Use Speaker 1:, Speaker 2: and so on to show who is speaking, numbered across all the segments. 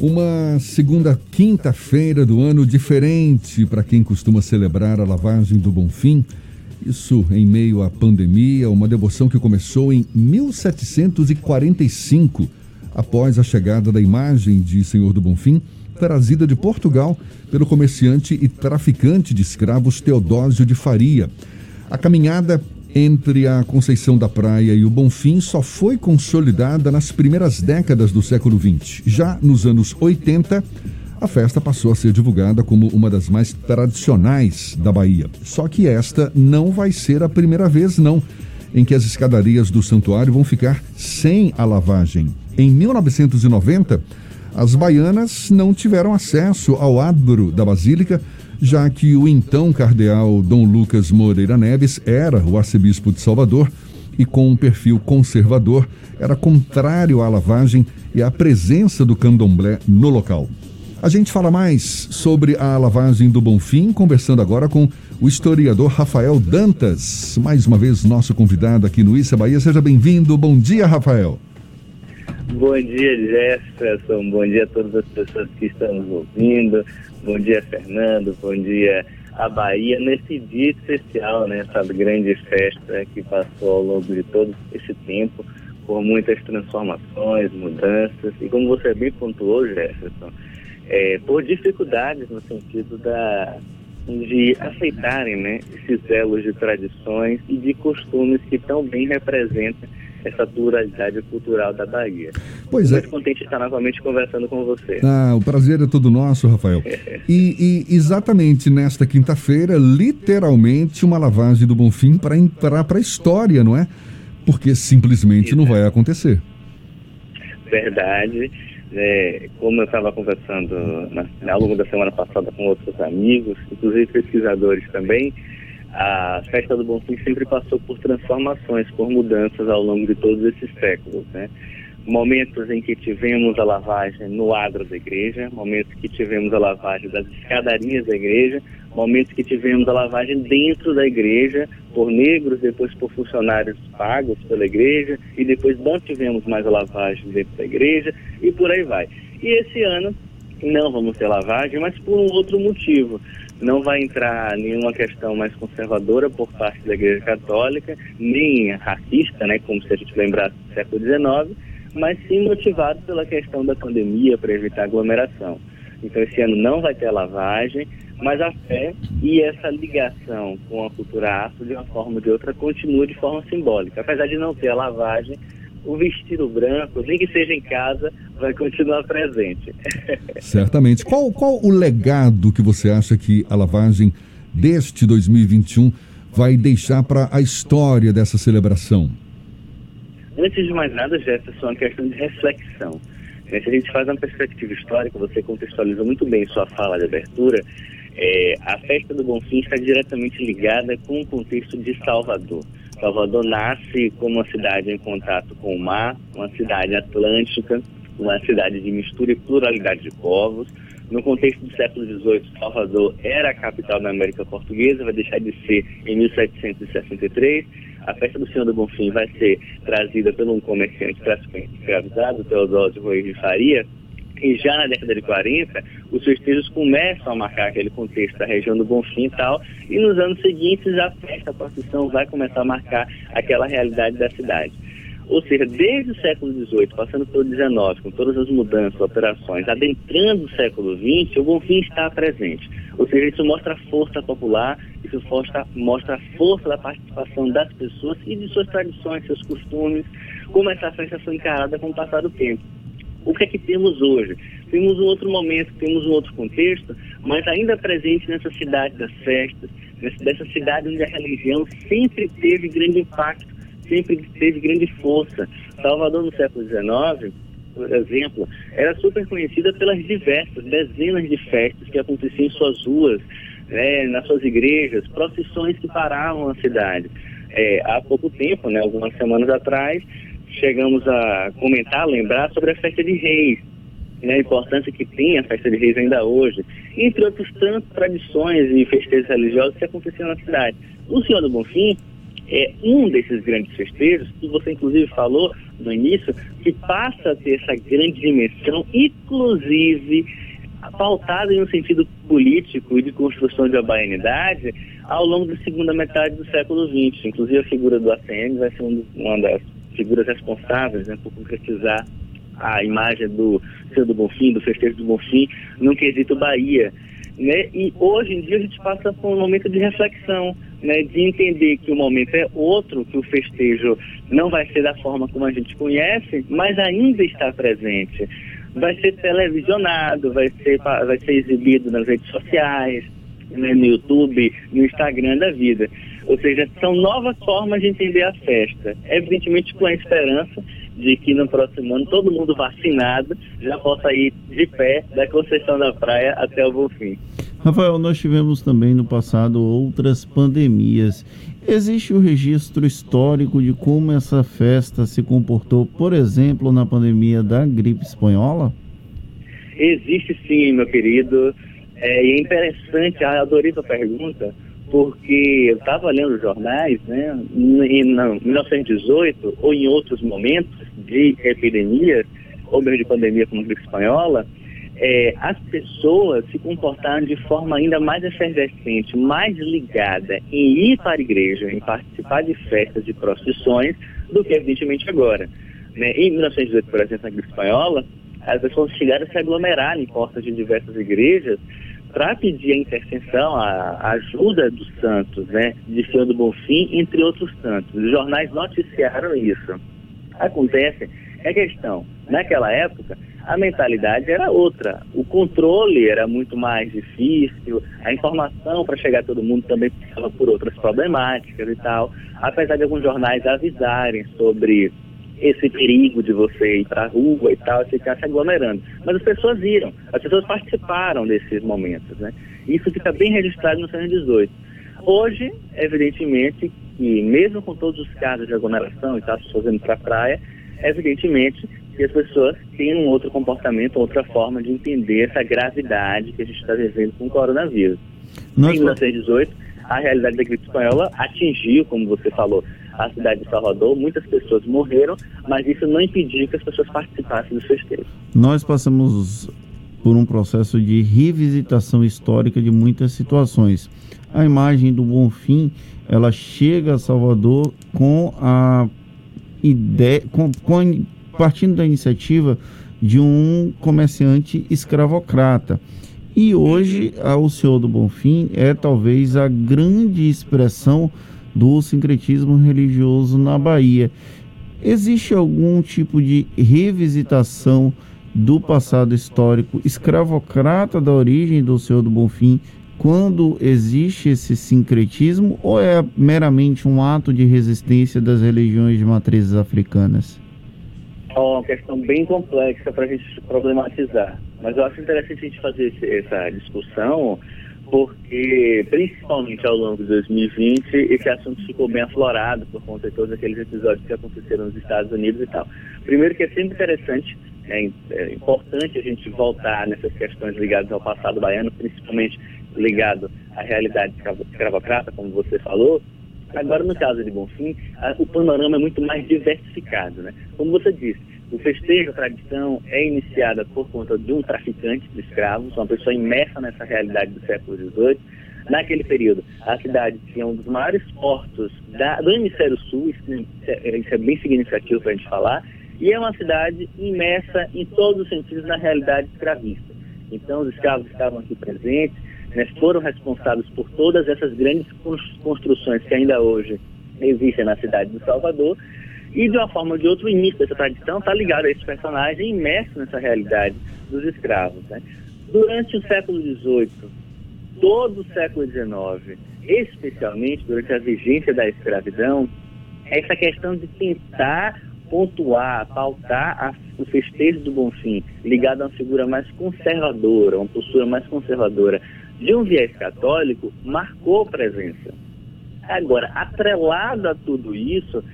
Speaker 1: Uma segunda quinta-feira do ano diferente para quem costuma celebrar a lavagem do Bonfim. Isso em meio à pandemia, uma devoção que começou em 1745, após a chegada da imagem de Senhor do Bonfim, trazida de Portugal pelo comerciante e traficante de escravos Teodósio de Faria. A caminhada entre a Conceição da Praia e o Bonfim só foi consolidada nas primeiras décadas do século XX. Já nos anos 80, a festa passou a ser divulgada como uma das mais tradicionais da Bahia. Só que esta não vai ser a primeira vez, não, em que as escadarias do santuário vão ficar sem a lavagem. Em 1990, as baianas não tiveram acesso ao adro da Basílica já que o então cardeal Dom Lucas Moreira Neves era o arcebispo de Salvador e com um perfil conservador, era contrário à lavagem e à presença do candomblé no local. A gente fala mais sobre a lavagem do Bonfim, conversando agora com o historiador Rafael Dantas, mais uma vez nosso convidado aqui no Issa Bahia. Seja bem-vindo. Bom dia, Rafael.
Speaker 2: Bom dia, Jefferson. Bom dia a todas as pessoas que estão nos ouvindo. Bom dia, Fernando. Bom dia a Bahia nesse dia especial, né? Essa grande festa que passou ao longo de todo esse tempo por muitas transformações, mudanças e como você bem pontuou, Jefferson, é, por dificuldades no sentido da de aceitarem né, esses elos de tradições e de costumes que tão bem representam essa pluralidade cultural da Bahia.
Speaker 1: Pois
Speaker 2: é.
Speaker 1: Muito
Speaker 2: contente de estar novamente conversando com você.
Speaker 1: Ah, o prazer é todo nosso, Rafael. e, e, exatamente nesta quinta-feira, literalmente uma lavagem do Bonfim para entrar para a história, não é? Porque simplesmente Isso. não vai acontecer.
Speaker 2: Verdade. É, como eu estava conversando na, ao longo da semana passada com outros amigos, inclusive pesquisadores também, a festa do Bonfim sempre passou por transformações, por mudanças ao longo de todos esses séculos, né? Momentos em que tivemos a lavagem no adro da igreja, momentos que tivemos a lavagem das escadarias da igreja, momentos que tivemos a lavagem dentro da igreja por negros, depois por funcionários pagos pela igreja, e depois não tivemos mais a lavagem dentro da igreja, e por aí vai. E esse ano não vamos ter lavagem, mas por um outro motivo não vai entrar nenhuma questão mais conservadora por parte da Igreja Católica, nem racista, né, como se a gente lembrasse do século XIX, mas sim motivado pela questão da pandemia para evitar aglomeração. Então esse ano não vai ter lavagem, mas a fé e essa ligação com a cultura afro, de uma forma ou de outra, continua de forma simbólica. Apesar de não ter a lavagem, o vestido branco, nem que seja em casa, vai continuar presente.
Speaker 1: Certamente. Qual, qual o legado que você acha que a lavagem deste 2021 vai deixar para a história dessa celebração?
Speaker 2: Antes de mais nada, Jefferson, é uma questão de reflexão. Se a gente faz uma perspectiva histórica, você contextualiza muito bem sua fala de abertura, é, a festa do Bonfim está diretamente ligada com o contexto de Salvador. Salvador nasce como uma cidade em contato com o mar, uma cidade atlântica, uma cidade de mistura e pluralidade de povos. No contexto do século XVIII, Salvador era a capital da América Portuguesa, vai deixar de ser em 1763. A festa do Senhor do Bonfim vai ser trazida por um comerciante escravizado, Teodósio Rui de Faria, e já na década de 40, os festejos começam a marcar aquele contexto da região do Bonfim e tal, e nos anos seguintes a festa, a procissão vai começar a marcar aquela realidade da cidade. Ou seja, desde o século XVIII, passando pelo XIX, com todas as mudanças, operações, adentrando o século XX, o Bonfim está presente. Ou seja, isso mostra a força popular, isso mostra, mostra a força da participação das pessoas e de suas tradições, seus costumes, como essa festa foi encarada com o passar do tempo. O que é que temos hoje? Temos um outro momento, temos um outro contexto, mas ainda presente nessa cidade das festas, nessa cidade onde a religião sempre teve grande impacto, sempre teve grande força. Salvador no século XIX, por exemplo, era super conhecida pelas diversas dezenas de festas que aconteciam em suas ruas, né, nas suas igrejas, procissões que paravam a cidade. É, há pouco tempo, né, algumas semanas atrás, chegamos a comentar, lembrar sobre a festa de reis, né, a importância que tem a festa de reis ainda hoje, entre outras tantas tradições e festejos religiosos que aconteciam na cidade. O Senhor do Bonfim é um desses grandes festejos, que você inclusive falou no início, que passa a ter essa grande dimensão, inclusive pautado em um sentido político e de construção de baianidade ao longo da segunda metade do século XX. Inclusive a figura do ACM vai ser uma das figuras responsáveis né, por concretizar a imagem do Senhor do Bonfim, do festejo do Bonfim, no quesito Bahia. Né? E hoje em dia a gente passa por um momento de reflexão, né? de entender que o momento é outro, que o festejo não vai ser da forma como a gente conhece, mas ainda está presente. Vai ser televisionado, vai ser, vai ser exibido nas redes sociais, né? no YouTube, no Instagram da vida. Ou seja, são novas formas de entender a festa. Evidentemente com a esperança de que no próximo ano todo mundo vacinado já possa ir de pé da Conceição da Praia até o Bonfim.
Speaker 3: Rafael, nós tivemos também no passado outras pandemias. Existe o um registro histórico de como essa festa se comportou, por exemplo, na pandemia da gripe espanhola?
Speaker 2: Existe sim, meu querido. É, é interessante, adorei sua pergunta, porque eu estava lendo jornais, né, em 1918 ou em outros momentos de epidemias, ou mesmo de pandemia como a gripe espanhola, é, as pessoas se comportaram de forma ainda mais efervescente, mais ligada em ir para a igreja, em participar de festas, de procissões, do que evidentemente agora. Né? Em 1918, por exemplo, na gripe espanhola, as pessoas chegaram a se aglomerar em portas de diversas igrejas para pedir a intercessão, a, ajuda dos santos, né, de Senhor do Bonfim, entre outros santos. Os jornais noticiaram isso. Acontece a questão, naquela época, a mentalidade era outra. O controle era muito mais difícil, a informação para chegar a todo mundo também passava por outras problemáticas e tal. Apesar de alguns jornais avisarem sobre esse perigo de você ir para a rua e tal, ficar se aglomerando. Mas as pessoas viram, as pessoas participaram desses momentos, né? Isso fica bem registrado no 118. Hoje, evidentemente, que mesmo com todos os casos de aglomeração e tal, as pessoas indo para a praia, evidentemente que as pessoas têm um outro comportamento, outra forma de entender essa gravidade que a gente está vivendo com o coronavírus. Nossa. Em 1918, a realidade da gripe espanhola atingiu, como você falou, a cidade de Salvador, muitas pessoas morreram, mas isso não impediu que as pessoas participassem do festejo.
Speaker 3: Nós passamos por um processo de revisitação histórica de muitas situações. A imagem do Bonfim, ela chega a Salvador com a ideia, com, com partindo da iniciativa de um comerciante escravocrata. E hoje, o Senhor do Bonfim é talvez a grande expressão do sincretismo religioso na Bahia. Existe algum tipo de revisitação do passado histórico escravocrata da origem do Senhor do Bonfim quando existe esse sincretismo ou é meramente um ato de resistência das religiões de matrizes africanas?
Speaker 2: É uma questão bem complexa para a gente problematizar, mas eu acho interessante a gente fazer essa discussão porque, principalmente ao longo de 2020, esse assunto ficou bem aflorado por conta de todos aqueles episódios que aconteceram nos Estados Unidos e tal. Primeiro que é sempre interessante, é, é importante a gente voltar nessas questões ligadas ao passado baiano, principalmente ligado à realidade escravocrata, como você falou, Agora, no caso de Bonfim, a, o panorama é muito mais diversificado. Né? Como você disse, o festejo, a tradição, é iniciada por conta de um traficante de escravos, uma pessoa imersa nessa realidade do século XVIII. Naquele período, a cidade tinha um dos maiores portos da, do hemisfério sul, isso é, é bem significativo para a gente falar, e é uma cidade imersa em todos os sentidos na realidade escravista. Então, os escravos estavam aqui presentes, né, foram responsáveis por todas essas grandes construções que ainda hoje existem na cidade de Salvador. E de uma forma ou de outra, o início dessa tradição está ligado a esse personagem imerso nessa realidade dos escravos. Né? Durante o século XVIII, todo o século XIX, especialmente durante a vigência da escravidão, essa questão de tentar pontuar, pautar a, o festejo do Bonfim, ligado a uma figura mais conservadora, uma postura mais conservadora de um viés católico marcou presença. Agora, atrelado a tudo isso,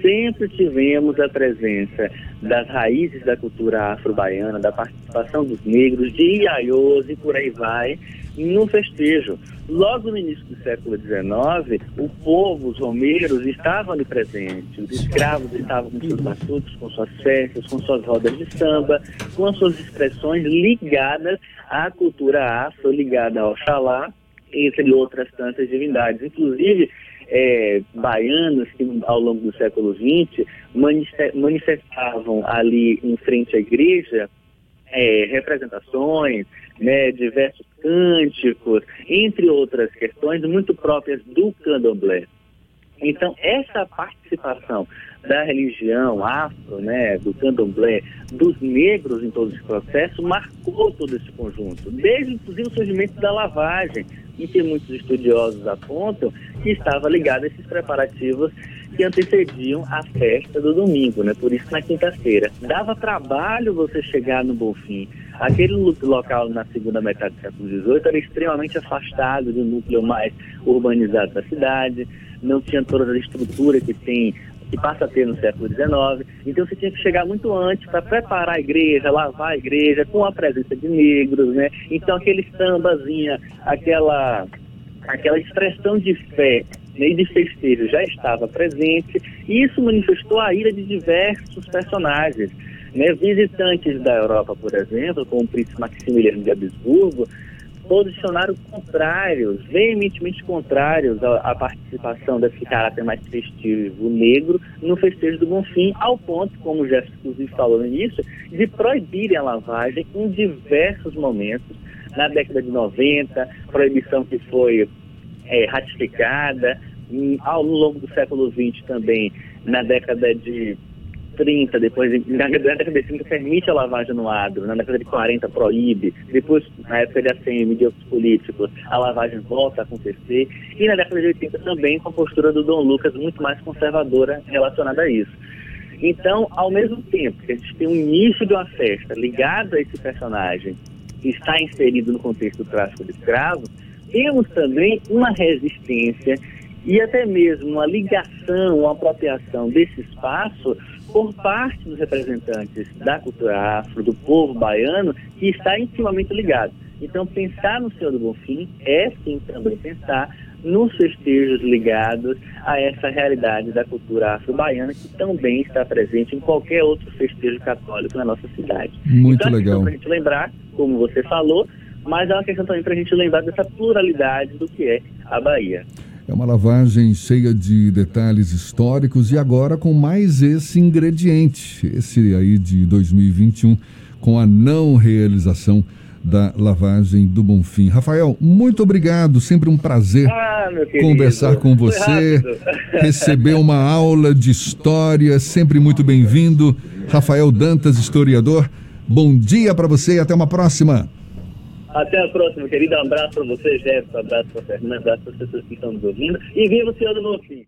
Speaker 2: sempre tivemos a presença das raízes da cultura afro-baiana, da participação dos negros, de iaiôs e por aí vai, no festejo. Logo no início do século XIX, o povo, os romeiros, estavam ali presentes. Os escravos estavam com seus batuques, com suas festas, com suas rodas de samba, com as suas expressões ligadas à cultura afro, ligada ao Xalá, entre outras tantas divindades. Inclusive, é, baianos que ao longo do século XX manifestavam ali em frente à igreja é, representações, né, diversos cânticos, entre outras questões muito próprias do candomblé. Então, essa participação da religião afro, né, do candomblé, dos negros em todo esse processo, marcou todo esse conjunto, desde inclusive o surgimento da lavagem, em que muitos estudiosos apontam que estava ligado a esses preparativos que antecediam a festa do domingo, né? Por isso na quinta-feira. Dava trabalho você chegar no Bonfim. Aquele local na segunda metade do século XVIII era extremamente afastado do núcleo mais urbanizado da cidade, não tinha toda a estrutura que tem que passa a ter no século XIX. Então você tinha que chegar muito antes para preparar a igreja, lavar a igreja, com a presença de negros, né? Então aquele sambazinha, aquela, aquela expressão de fé né, e de festejo já estava presente, e isso manifestou a ira de diversos personagens. Né? Visitantes da Europa, por exemplo, como o príncipe Maximiliano de Habsburgo, posicionaram contrários, veementemente contrários à, participação desse caráter mais festivo negro no festejo do Bonfim, ao ponto, como o Jefferson falou no início, de proibirem a lavagem em diversos momentos. Na década de 90, proibição que foi é, ratificada, ao longo do século XX também, na década de 30, depois na década de 30 permite a lavagem no adro, na década de 40 proíbe, depois na época de ACM de outros políticos, a lavagem volta a acontecer, e na década de 80 também com a postura do Dom Lucas muito mais conservadora relacionada a isso. Então, ao mesmo tempo que a gente tem o início de uma festa ligada a esse personagem que está inserido no contexto do tráfico de escravos, temos também uma resistência e até mesmo uma ligação, uma apropriação desse espaço por parte dos representantes da cultura afro, do povo baiano, que está intimamente ligado. Então, pensar no Senhor do Bonfim é sim também pensar nos festejos ligados a essa realidade da cultura afro-baiana que também está presente em qualquer outro festejo católico na nossa cidade.
Speaker 1: Muito
Speaker 2: então,
Speaker 1: legal.
Speaker 2: Para a gente lembrar, como você falou, mas é uma questão também para a gente lembrar dessa pluralidade do que é a Bahia.
Speaker 1: É uma lavagem cheia de detalhes históricos e agora com mais esse ingrediente, esse aí de 2021, com a não realização da lavagem do Bonfim. Rafael, muito obrigado, sempre um prazer
Speaker 2: ah,
Speaker 1: conversar com você, receber uma aula de história, sempre muito bem-vindo. Rafael Dantas, historiador, bom dia para você e até uma próxima.
Speaker 2: Até a próxima, querida. Um abraço para você, Jefferson. Um abraço para Fernando. Um abraço para pessoas que estão nos ouvindo. E viva o Senhor do Bonfim.